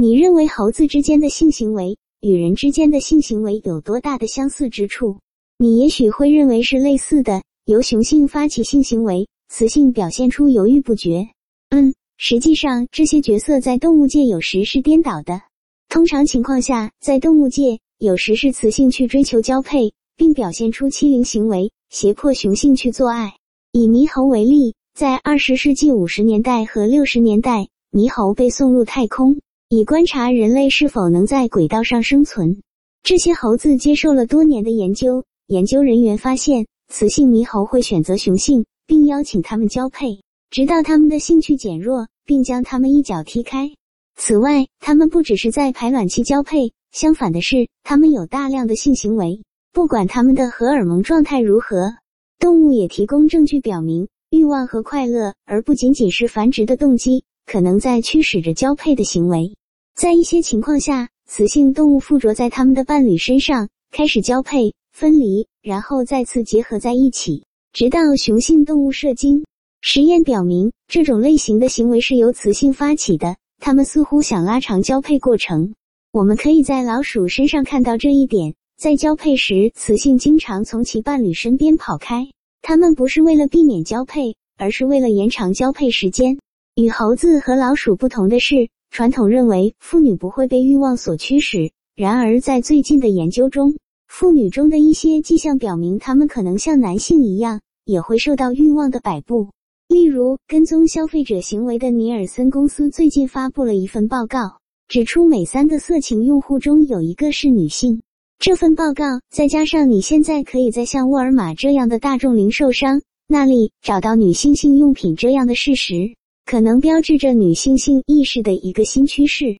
你认为猴子之间的性行为与人之间的性行为有多大的相似之处？你也许会认为是类似的，由雄性发起性行为，雌性表现出犹豫不决。嗯，实际上这些角色在动物界有时是颠倒的。通常情况下，在动物界，有时是雌性去追求交配，并表现出欺凌行为，胁迫雄性去做爱。以猕猴为例，在二十世纪五十年代和六十年代，猕猴被送入太空。以观察人类是否能在轨道上生存。这些猴子接受了多年的研究，研究人员发现，雌性猕猴会选择雄性，并邀请他们交配，直到他们的兴趣减弱，并将他们一脚踢开。此外，他们不只是在排卵期交配，相反的是，他们有大量的性行为，不管他们的荷尔蒙状态如何。动物也提供证据表明，欲望和快乐，而不仅仅是繁殖的动机，可能在驱使着交配的行为。在一些情况下，雌性动物附着在它们的伴侣身上，开始交配、分离，然后再次结合在一起，直到雄性动物射精。实验表明，这种类型的行为是由雌性发起的。它们似乎想拉长交配过程。我们可以在老鼠身上看到这一点。在交配时，雌性经常从其伴侣身边跑开。它们不是为了避免交配，而是为了延长交配时间。与猴子和老鼠不同的是。传统认为妇女不会被欲望所驱使，然而在最近的研究中，妇女中的一些迹象表明，她们可能像男性一样，也会受到欲望的摆布。例如，跟踪消费者行为的尼尔森公司最近发布了一份报告，指出每三个色情用户中有一个是女性。这份报告再加上你现在可以在像沃尔玛这样的大众零售商那里找到女性性用品这样的事实。可能标志着女性性意识的一个新趋势。